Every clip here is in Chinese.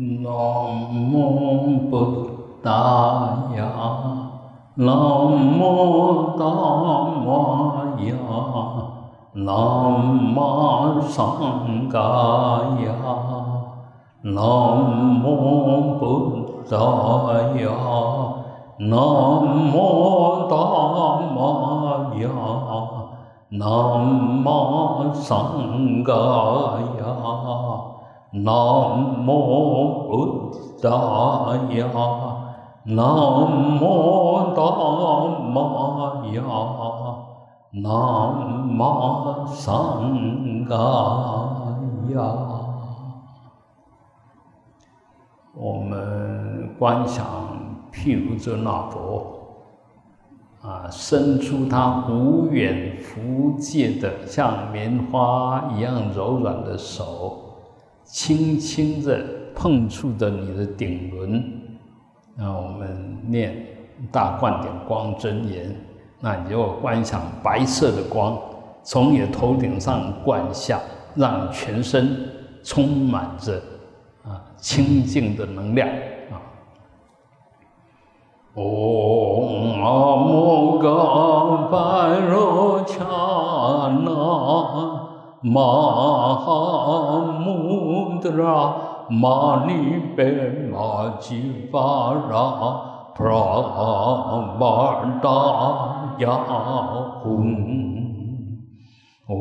南无布达雅，南无达摩呀，南无桑伽呀，南无布达雅，南无达摩呀，南无桑伽呀。南无布达雅，南无达摩呀，南无桑伽雅。我们观想譬如这那佛啊，伸出他无远弗届的像棉花一样柔软的手。轻轻的碰触着你的顶轮，那我们念大灌顶光真言，那你就观想白色的光从你头顶上灌下，让全身充满着啊清净的能量啊。嗡阿摩嘎巴罗恰那。 มหามุตระมานิเป็มาจิวาระพระบาตายาคุณโอ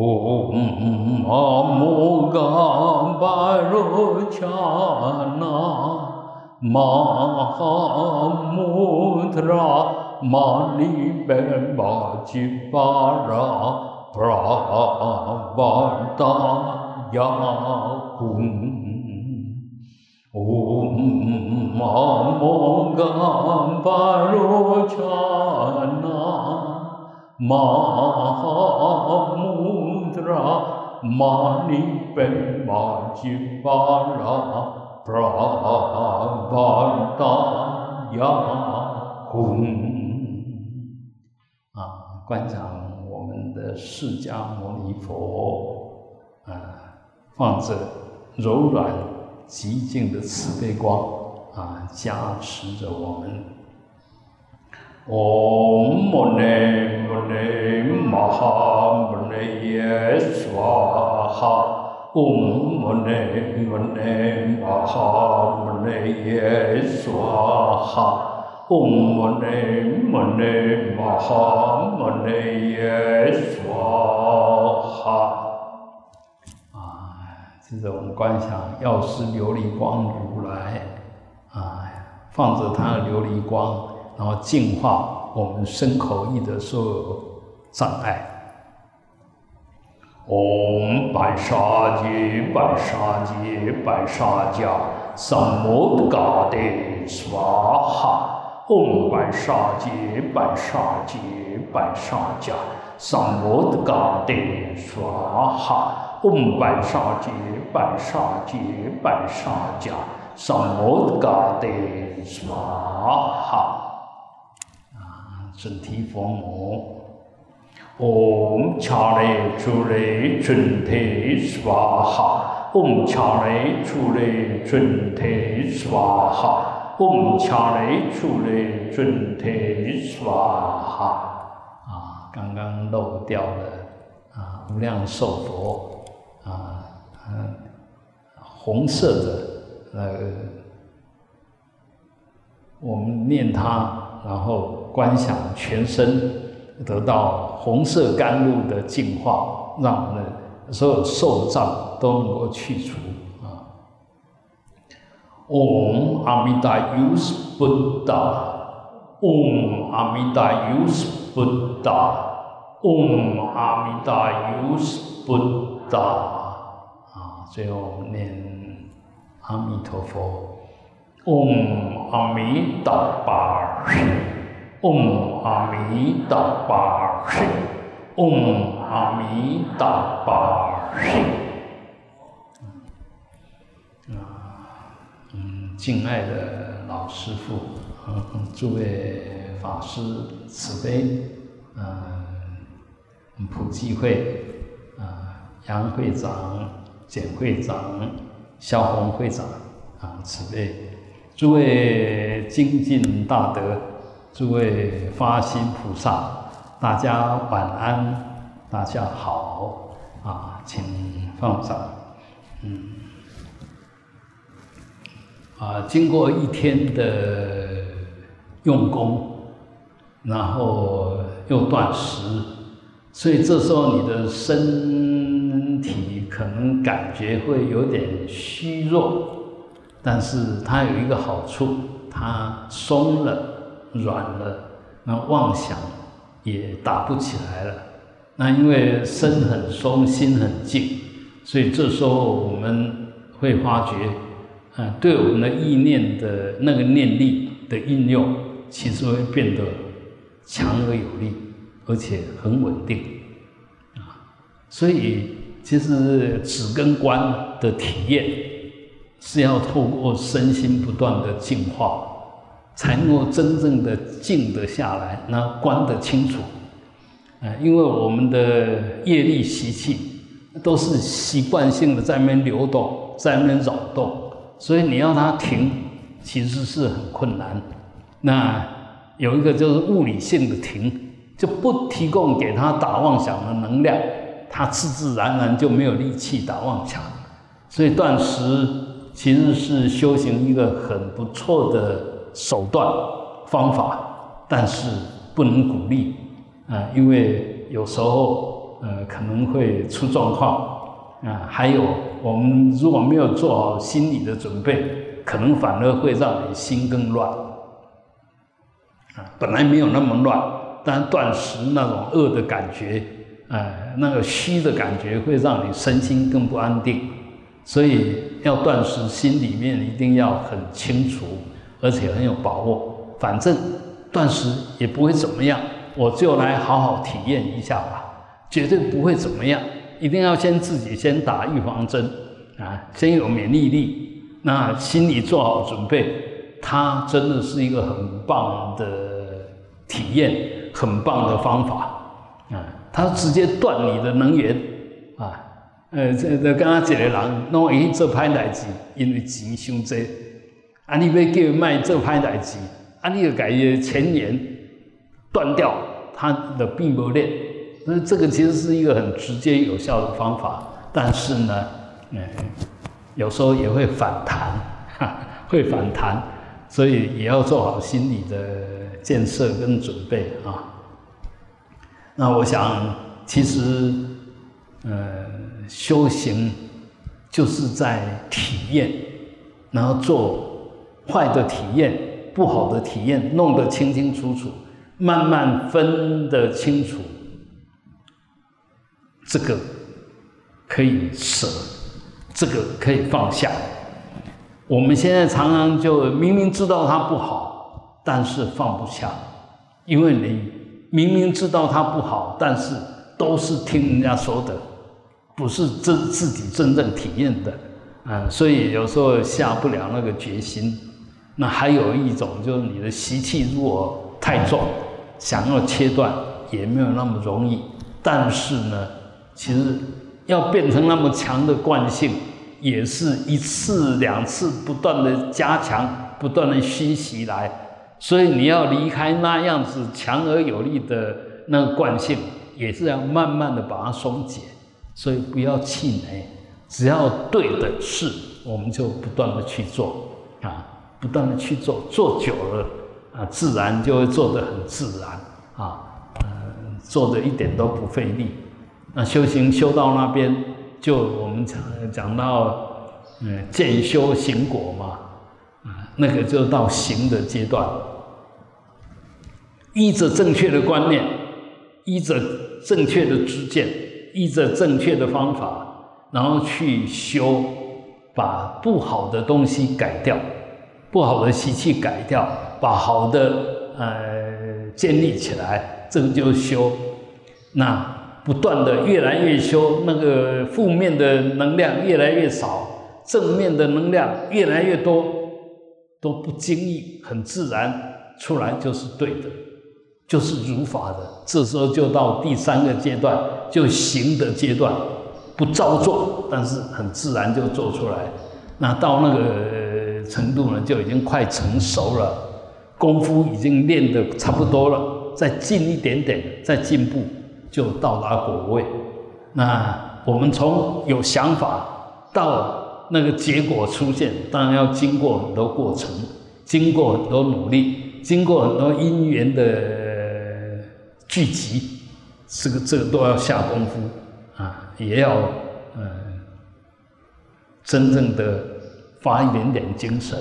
มอโมกาบารุชานามหามุตระมานิเป็มาจิวาระ 吉巴拉普拉巴达雅吽，嗡阿摩嘎巴罗恰那玛哈穆德拉玛尼贝玛吉巴拉。布拉巴达雅吽，嗡嘛摩嘎巴罗恰那，玛哈穆达拉玛尼贝玛吉巴拉，布拉巴达雅吽，啊，观察。释迦牟尼佛啊，放着柔软极静的慈悲光啊，加持着我们。唵摩尼摩尼玛哈摩尼耶娑哈，唵摩尼摩尼玛哈摩尼耶娑哈。嗡嘛呢嘛呢嘛哈嘛呢耶娑哈。啊，现在我们观想药师琉璃光如来，啊，放着他的琉璃光，然后净化我们身口意的所有障碍。嗡白沙吉白沙吉白沙迦三摩嘎帝娑哈。嗡白沙吉白沙吉白沙迦萨摩地嘎帝娑哈。嗡白沙吉白沙吉白沙迦三摩地嘎帝娑哈。啊，准提佛母。嗡恰雷出雷准提娑哈。嗡恰雷出雷准提娑哈。嗡恰雷出雷准提娑哈啊！刚刚漏掉了啊，无量寿佛啊，嗯，红色的那个，我们念它，然后观想全身得到红色甘露的净化，让我们所有受障都能够去除。嗡阿弥达优斯布达，嗡阿弥达优斯布达，嗡阿弥达优斯布达。啊，最后念阿弥陀佛，嗡阿弥达巴，嗡阿弥达巴，嗡阿弥达巴。敬爱的老师傅，诸位法师慈悲，嗯，普济会，啊，杨会长、简会长、肖红会长，啊，慈悲，诸位精进大德，诸位发心菩萨，大家晚安，大家好啊，请放上，嗯，啊，经过一天的用功，然后又断食，所以这时候你的身体可能感觉会有点虚弱。但是它有一个好处，它松了、软了，那妄想也打不起来了。那因为身很松，心很静，所以这时候我们会发觉，啊，对我们的意念的那个念力的应用，其实会变得强而有力，而且很稳定，啊，所以其实止跟观的体验。是要透过身心不断的净化，才能够真正的静得下来，那观得清楚。啊，因为我们的业力习气都是习惯性的在那边流动，在那边扰动，所以你要它停，其实是很困难。那有一个就是物理性的停，就不提供给他打妄想的能量，他自自然然就没有力气打妄想。所以断食。其实是修行一个很不错的手段方法，但是不能鼓励啊，因为有时候呃可能会出状况啊。还有我们如果没有做好心理的准备，可能反而会让你心更乱啊。本来没有那么乱，但断食那种饿的感觉，哎，那个虚的感觉会让你身心更不安定，所以。要断食，心里面一定要很清楚，而且很有把握。反正断食也不会怎么样，我就来好好体验一下吧，绝对不会怎么样。一定要先自己先打预防针啊，先有免疫力，那心里做好准备，它真的是一个很棒的体验，很棒的方法啊，它直接断你的能源啊。呃，这这刚刚一个人，拢会去做歹代志，因为钱伤济。啊，你要叫伊卖做歹代志，啊，你就改伊前缘断掉他的病魔链。那这个其实是一个很直接有效的方法，但是呢，嗯，有时候也会反弹，哈，会反弹，所以也要做好心理的建设跟准备啊。那我想，其实，呃。修行就是在体验，然后做坏的体验、不好的体验，弄得清清楚楚，慢慢分得清楚。这个可以舍，这个可以放下。我们现在常常就明明知道它不好，但是放不下，因为你明明知道它不好，但是都是听人家说的。不是真自己真正体验的，啊，所以有时候下不了那个决心。那还有一种就是你的习气如果太重，想要切断也没有那么容易。但是呢，其实要变成那么强的惯性，也是一次两次不断的加强，不断的熏习来。所以你要离开那样子强而有力的那个惯性，也是要慢慢的把它松解。所以不要气馁，只要对的事，我们就不断的去做啊，不断的去做，做久了啊，自然就会做得很自然啊，嗯，做的一点都不费力。那修行修到那边，就我们讲讲到嗯，见修行果嘛，啊，那个就到行的阶段，依着正确的观念，依着正确的知见。依着正确的方法，然后去修，把不好的东西改掉，不好的习气改掉，把好的呃建立起来，这个就修。那不断的越来越修，那个负面的能量越来越少，正面的能量越来越多，都不经意，很自然出来就是对的。就是如法的，这时候就到第三个阶段，就行的阶段，不照做，但是很自然就做出来。那到那个程度呢，就已经快成熟了，功夫已经练得差不多了，再进一点点，再进步，就到达果位。那我们从有想法到那个结果出现，当然要经过很多过程，经过很多努力，经过很多因缘的聚集，这个这个都要下功夫啊，也要嗯，真正的发一点点精神，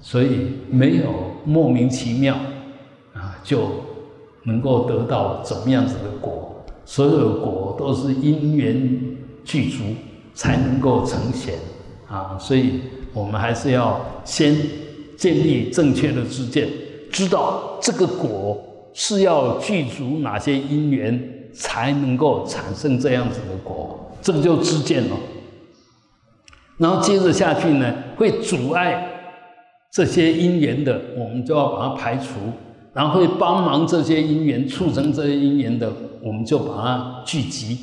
所以没有莫名其妙啊，就能够得到怎么样子的果。所有的果都是因缘具足才能够成贤啊，所以我们还是要先建立正确的知见，知道这个果是要具足哪些因缘才能够产生这样子的果，这个就知见了。然后接着下去呢，会阻碍这些因缘的，我们就要把它排除。然后会帮忙这些因缘，促成这些因缘的，我们就把它聚集。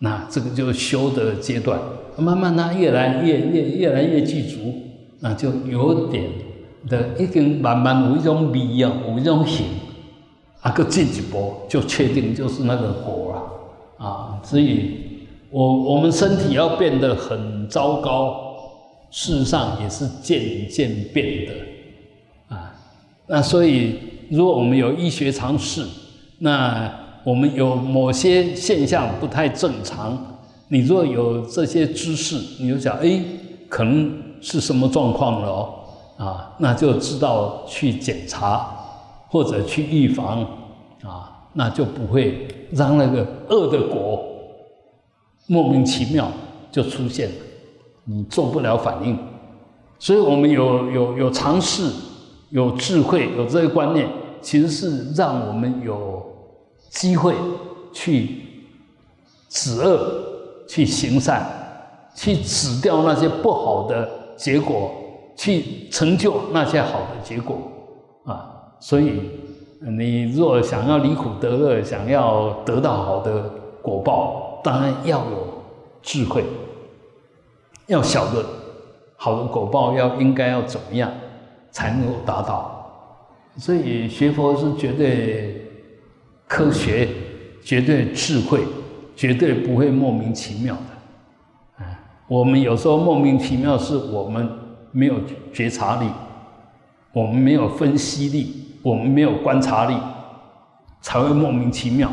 那这个就是修的阶段，慢慢它越来越越越来越具足，那就有点的已经慢慢有一种味啊，有一种形，啊，个进一步就确定就是那个果了啊。所以，我我们身体要变得很糟糕，事实上也是渐渐变的啊。那所以。如果我们有医学常识，那我们有某些现象不太正常，你若有这些知识，你就想，哎，可能是什么状况了哦，啊，那就知道去检查或者去预防，啊，那就不会让那个恶的果莫名其妙就出现了，你做不了反应。所以我们有有有常识。有智慧，有这个观念，其实是让我们有机会去止恶、去行善、去止掉那些不好的结果，去成就那些好的结果啊！所以，你若想要离苦得乐，想要得到好的果报，当然要有智慧，要晓得好的果报要应该要怎么样。才能够达到，所以学佛是绝对科学、绝对智慧、绝对不会莫名其妙的。啊，我们有时候莫名其妙，是我们没有觉察力，我们没有分析力，我们没有观察力，才会莫名其妙。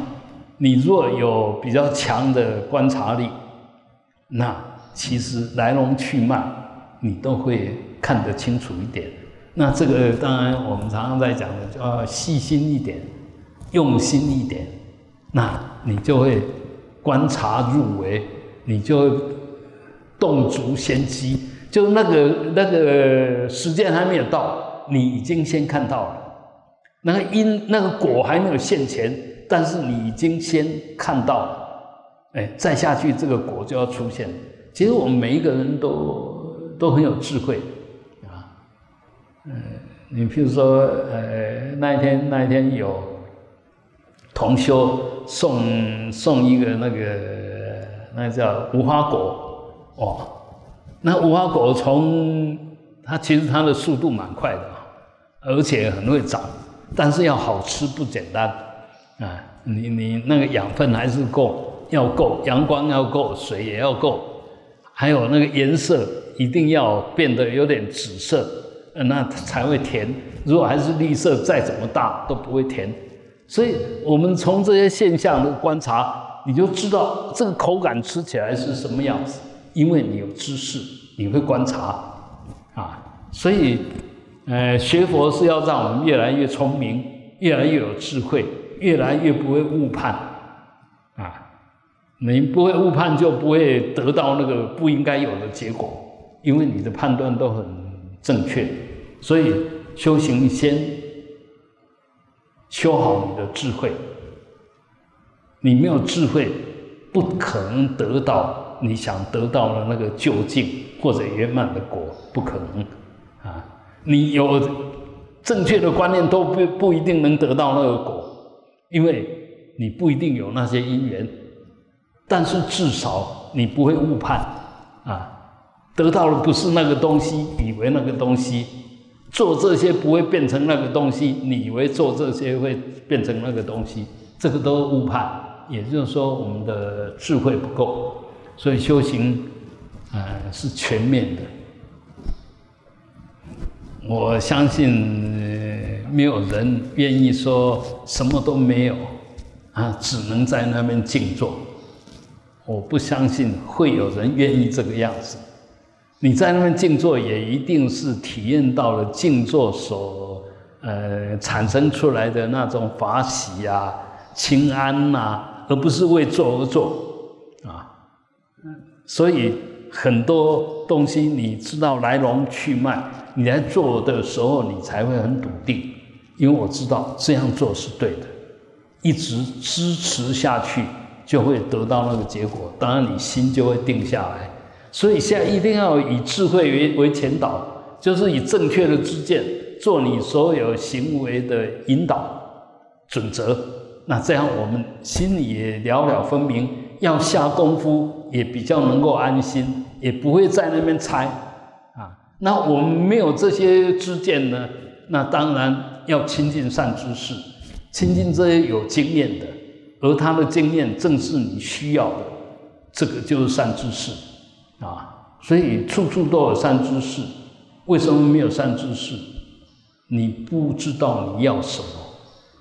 你若有比较强的观察力，那其实来龙去脉你都会看得清楚一点。那这个当然，我们常常在讲的，就要细心一点，用心一点，那你就会观察入微，你就会动足先机，就那个那个时间还没有到，你已经先看到了，那个因那个果还没有现前，但是你已经先看到了，哎，再下去这个果就要出现。其实我们每一个人都都很有智慧。嗯，你譬如说，呃，那一天那一天有同修送送一个那个那叫无花果，哇，那无花果从它其实它的速度蛮快的，而且很会长，但是要好吃不简单啊！你你那个养分还是够，要够阳光要够，水也要够，还有那个颜色一定要变得有点紫色。那才会甜。如果还是绿色，再怎么大都不会甜。所以，我们从这些现象的观察，你就知道这个口感吃起来是什么样子。因为你有知识，你会观察啊。所以，呃，学佛是要让我们越来越聪明，越来越有智慧，越来越不会误判啊。你不会误判，就不会得到那个不应该有的结果，因为你的判断都很正确。所以修行先修好你的智慧，你没有智慧，不可能得到你想得到的那个究竟或者圆满的果，不可能啊！你有正确的观念都不不一定能得到那个果，因为你不一定有那些因缘，但是至少你不会误判啊。得到的不是那个东西，以为那个东西做这些不会变成那个东西，你以为做这些会变成那个东西，这个都误判。也就是说，我们的智慧不够，所以修行，呃，是全面的。我相信没有人愿意说什么都没有，啊，只能在那边静坐。我不相信会有人愿意这个样子。你在那边静坐，也一定是体验到了静坐所呃产生出来的那种法喜呀、清安呐，而不是为做而做啊。所以很多东西你知道来龙去脉。你在做的时候，你才会很笃定，因为我知道这样做是对的，一直支持下去，就会得到那个结果。当然，你心就会定下来。所以现在一定要以智慧为为前导，就是以正确的知见做你所有行为的引导准则。那这样我们心里也了了分明，要下功夫也比较能够安心，也不会在那边猜啊。那我们没有这些知见呢？那当然要亲近善知识，亲近这些有经验的，而他的经验正是你需要的，这个就是善知识啊。所以处处都有善知识。为什么没有善知识？你不知道你要什么，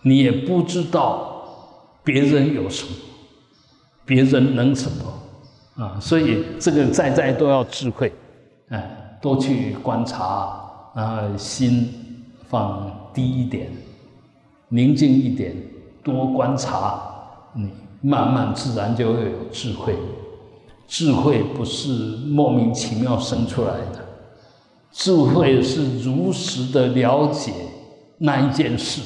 你也不知道别人有什么，别人能什么啊？所以这个在在都要智慧，哎。多去观察，然后心放低一点，宁静一点，多观察，你慢慢自然就会有智慧。智慧不是莫名其妙生出来的，智慧是如实的了解那一件事，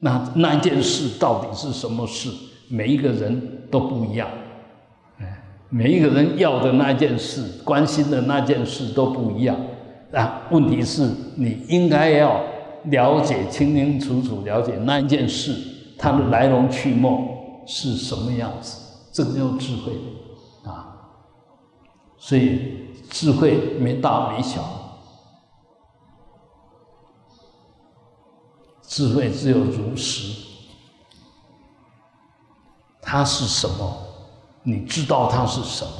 那那一件事到底是什么事？每一个人都不一样。每一个人要的那件事、关心的那件事都不一样啊。问题是你应该要了解清清楚楚，了解那一件事它的来龙去脉是什么样子，这个叫智慧啊。所以智慧没大没小，智慧只有如实，它是什么？你知道它是什么？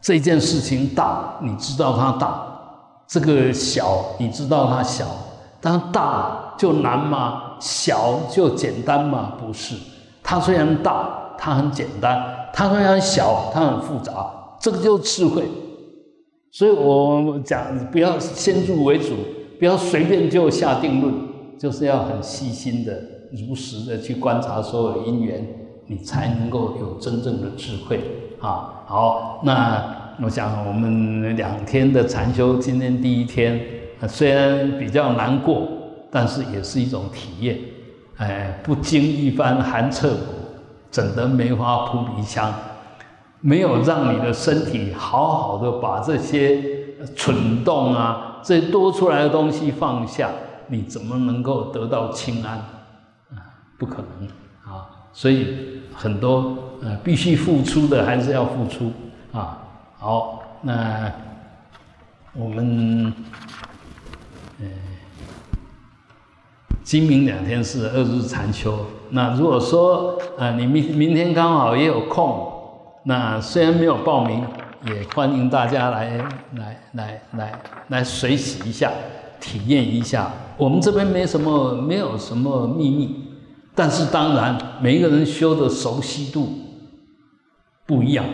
这件事情大，你知道它大；这个小，你知道它小。但大就难吗？小就简单吗？不是。它虽然大，它很简单；它虽然小，它很复杂。这个就是智慧。所以我讲，不要先入为主，不要随便就下定论，就是要很细心的、如实的去观察所有因缘。你才能够有真正的智慧啊！好，那我想我们两天的禅修，今天第一天，虽然比较难过，但是也是一种体验。哎，不经一番寒彻骨，整得梅花扑鼻香？没有让你的身体好好的把这些蠢动啊，这多出来的东西放下，你怎么能够得到清安？啊，不可能啊！所以。很多呃，必须付出的还是要付出啊。好，那我们呃，今明两天是二日禅修。那如果说啊，你明明天刚好也有空，那虽然没有报名，也欢迎大家来来来来来随喜一下，体验一下。我们这边没什么，没有什么秘密。但是当然，每一个人修的熟悉度不一样，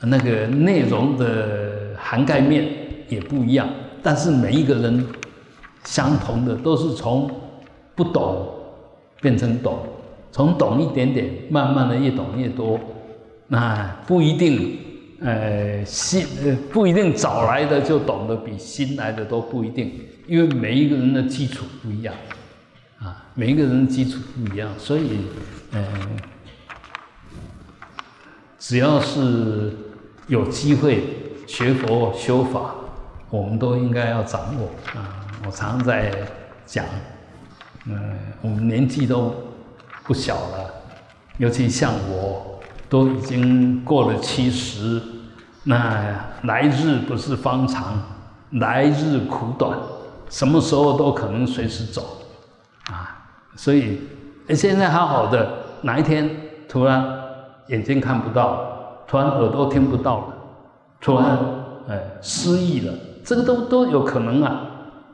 那个内容的涵盖面也不一样。但是每一个人相同的都是从不懂变成懂，从懂一点点，慢慢的越懂越多。那不一定，呃，新呃不一定早来的就懂得比新来的都不一定，因为每一个人的基础不一样。啊，每一个人基础不一样，所以，呃，只要是有机会学佛修法，我们都应该要掌握啊。我常在讲，嗯，我们年纪都不小了，尤其像我，都已经过了七十，那来日不是方长，来日苦短，什么时候都可能随时走，啊，所以现在好好的，哪一天突然眼睛看不到，突然耳朵听不到了，突然哎失忆了，这个都都有可能啊。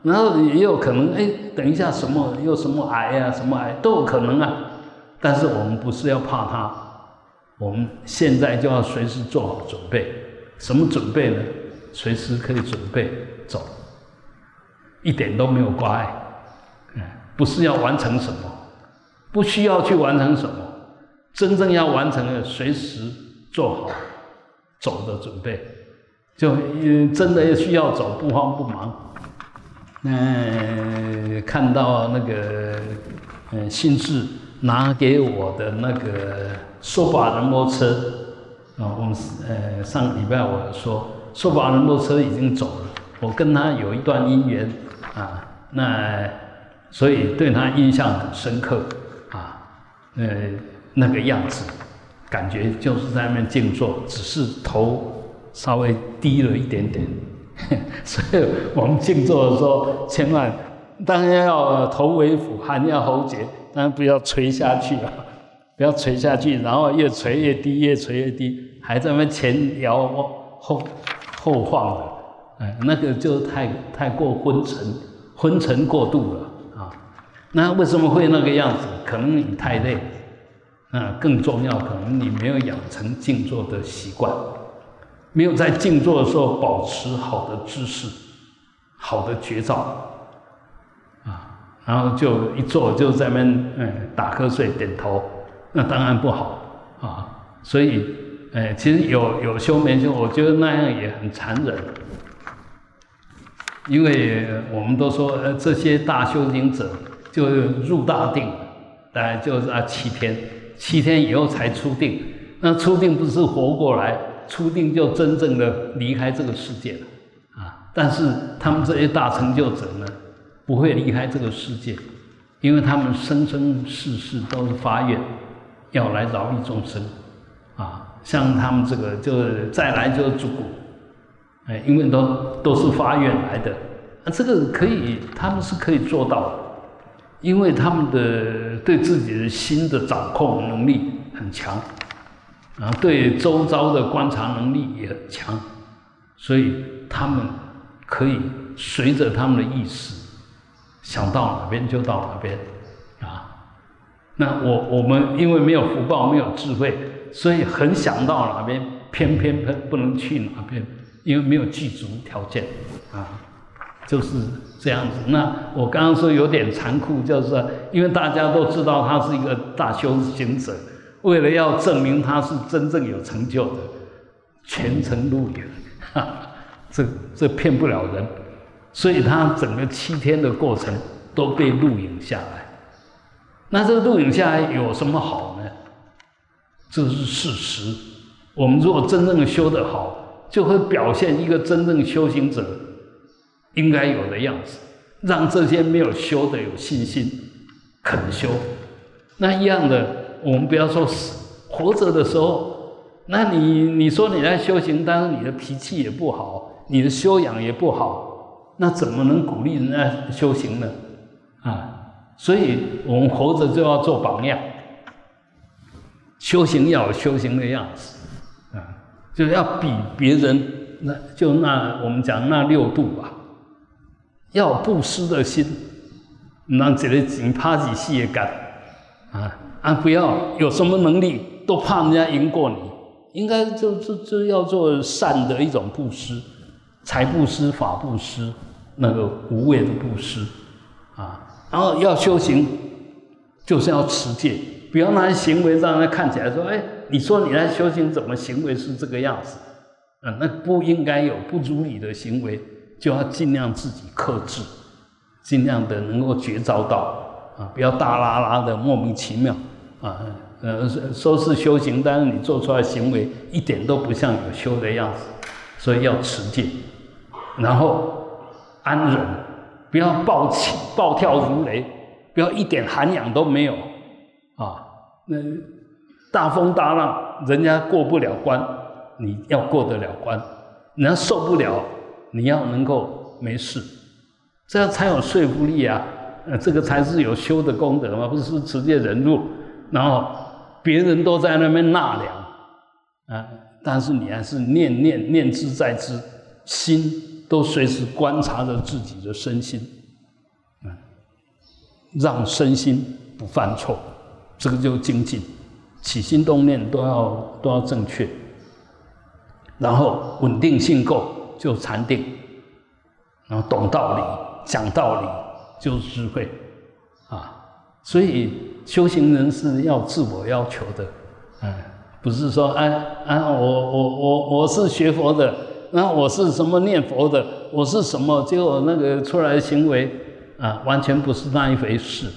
然后也有可能哎，等一下什么又什么癌呀，什么癌都有可能啊。但是我们不是要怕它，我们现在就要随时做好准备。什么准备呢？随时可以准备走，一点都没有挂碍。嗯，不是要完成什么，不需要去完成什么，真正要完成的，随时做好走的准备。就真的要需要走，不慌不忙。嗯，看到那个嗯，新智拿给我的那个说法人摩车啊，我们呃上个礼拜我说说法人摩车已经走了，我跟他有一段姻缘啊，那所以对他印象很深刻啊，呃那个样子，感觉就是在那边静坐，只是头稍微低了一点点。所以我们静坐的时候，千万当然要头为俯，还要喉结，当然不要垂下去啊，不要垂下去，然后越垂越低，越垂越低，还在那前摇后后晃的，哎，那个就太太过昏沉，昏沉过度了啊。那为什么会那个样子？可能你太累，啊，更重要，可能你没有养成静坐的习惯。没有在静坐的时候保持好的姿势、好的觉照，啊，然后就一坐就在那嗯打瞌睡、点头，那当然不好啊。所以，哎，其实有有修没修，我觉得那样也很残忍，因为我们都说，呃，这些大修行者就入大定，大概就是啊七天，七天以后才出定，那出定不是活过来。初定就真正的离开这个世界了，啊！但是他们这些大成就者呢，不会离开这个世界，因为他们生生世世都是发愿要来饶益众生，啊！像他们这个就是再来就是主骨，哎，因为都都是发愿来的，啊，这个可以，他们是可以做到的，因为他们的对自己的心的掌控能力很强。啊，对周遭的观察能力也很强，所以他们可以随着他们的意识想到哪边就到哪边，啊，那我我们因为没有福报，没有智慧，所以很想到哪边，偏偏不不能去哪边，因为没有具足条件，啊，就是这样子。那我刚刚说有点残酷，就是因为大家都知道他是一个大修行者。为了要证明他是真正有成就的，全程录影，这这骗不了人，所以他整个七天的过程都被录影下来。那这个录影下来有什么好呢？这是事实。我们如果真正修得好，就会表现一个真正修行者应该有的样子，让这些没有修的有信心，肯修。那一样的。我们不要说死，活着的时候，那你你说你在修行，但是你的脾气也不好，你的修养也不好，那怎么能鼓励人家修行呢？啊，所以我们活着就要做榜样，修行要有修行的样子，啊，就要比别人，那就那我们讲那六度吧，要布施的心，让这个紧怕几细也干，啊。啊！不要有什么能力都怕人家赢过你，应该就就就要做善的一种布施，财布施、法布施，那个无畏的布施啊。然后要修行，就是要持戒，不要拿行为让人看起来说：“哎，你说你在修行，怎么行为是这个样子？”啊，那不应该有不如理的行为，就要尽量自己克制，尽量的能够觉照到啊，不要大拉拉的莫名其妙。啊，呃，说是修行，但是你做出来行为一点都不像有修的样子，所以要持戒，然后安忍，不要暴起暴跳如雷，不要一点涵养都没有，啊，那大风大浪人家过不了关，你要过得了关，人家受不了，你要能够没事，这样才有说服力啊！呃，这个才是有修的功德嘛，不是持戒忍辱，然后别人都在那边纳凉啊，但是你还是念念念之在之，心都随时观察着自己的身心，啊，让身心不犯错，这个就精进，起心动念都要都要正确，然后稳定性够就禅定，然后懂道理讲道理。就是智慧，啊，所以修行人是要自我要求的，嗯，不是说，哎，啊，我我我我是学佛的，那我是什么念佛的，我是什么，结果那个出来的行为，啊，完全不是那一回事，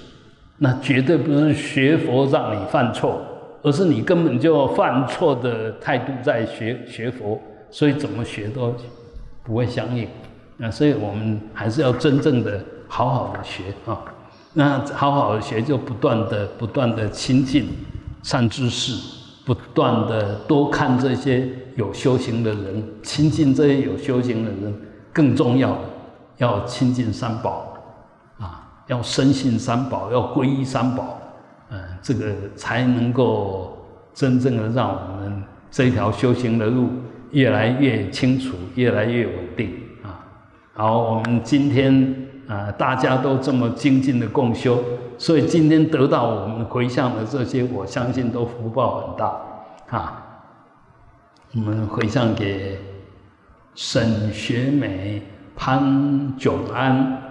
那绝对不是学佛让你犯错，而是你根本就犯错的态度在学学佛，所以怎么学都不会相应，啊，所以我们还是要真正的。好好的学啊，那好好的学就不断的不断的亲近善知识，不断的多看这些有修行的人，亲近这些有修行的人，更重要的要亲近三宝啊，要深信三宝，要皈依三宝，嗯，这个才能够真正的让我们这条修行的路越来越清楚，越来越稳定啊。好，我们今天。啊，大家都这么精进的共修，所以今天得到我们回向的这些，我相信都福报很大。啊，我们回向给沈学美、潘炯安、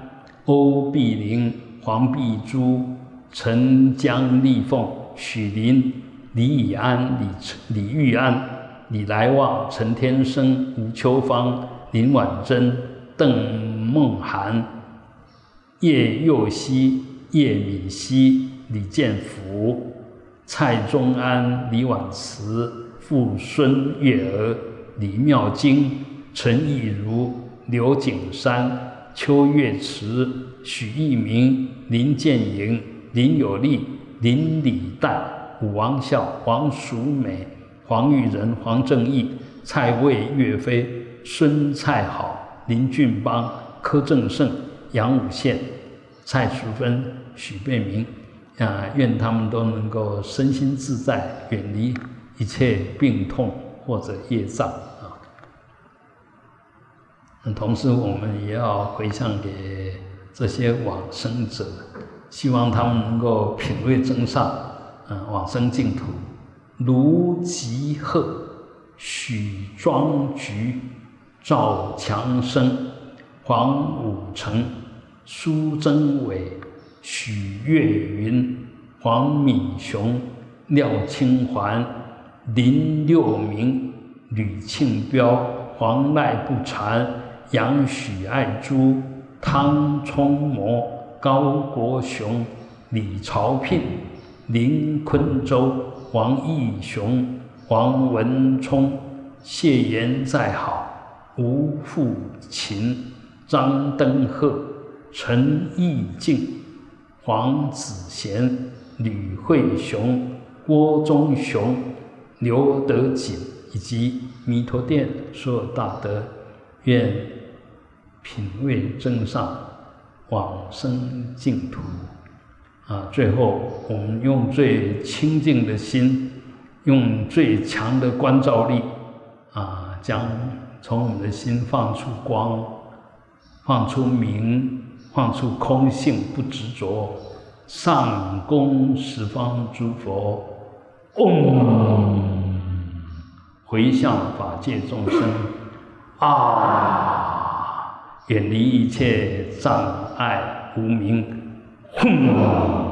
欧碧玲、黄碧珠、陈江丽凤、许林、李以安、李李玉安、李来旺、陈天生、吴秋芳、林婉珍、邓梦涵。叶佑熙、叶敏熙、李建福、蔡宗安、李婉慈、傅孙月儿、李妙晶、陈义如、刘景山、邱月池、许一鸣、林建营、林有利、林礼旦、武王孝、黄淑美、黄玉仁、黄正义、蔡魏、岳飞、孙蔡好、林俊邦、柯正胜。杨武宪、蔡淑芬、许贝明，啊，愿他们都能够身心自在，远离一切病痛或者业障啊。同时，我们也要回向给这些往生者，希望他们能够品味真善，嗯，往生净土。卢吉鹤、许庄菊、赵强生。黄武成、苏贞伟、许月云、黄敏雄、廖清环、林六明、吕庆彪、黄赖不禅、杨许爱珠、汤冲模、高国雄、李朝聘、林坤洲、黄义雄、黄文聪、谢延在好、吴富琴。张登鹤、陈义敬、黄子贤、吕慧雄、郭忠雄、刘德锦以及弥陀殿所有大德，愿品位增上，往生净土。啊！最后，我们用最清净的心，用最强的关照力，啊，将从我们的心放出光。放出明，放出空性，不执着，上供十方诸佛，嗡，回向法界众生，啊，远离一切障碍无明，哼。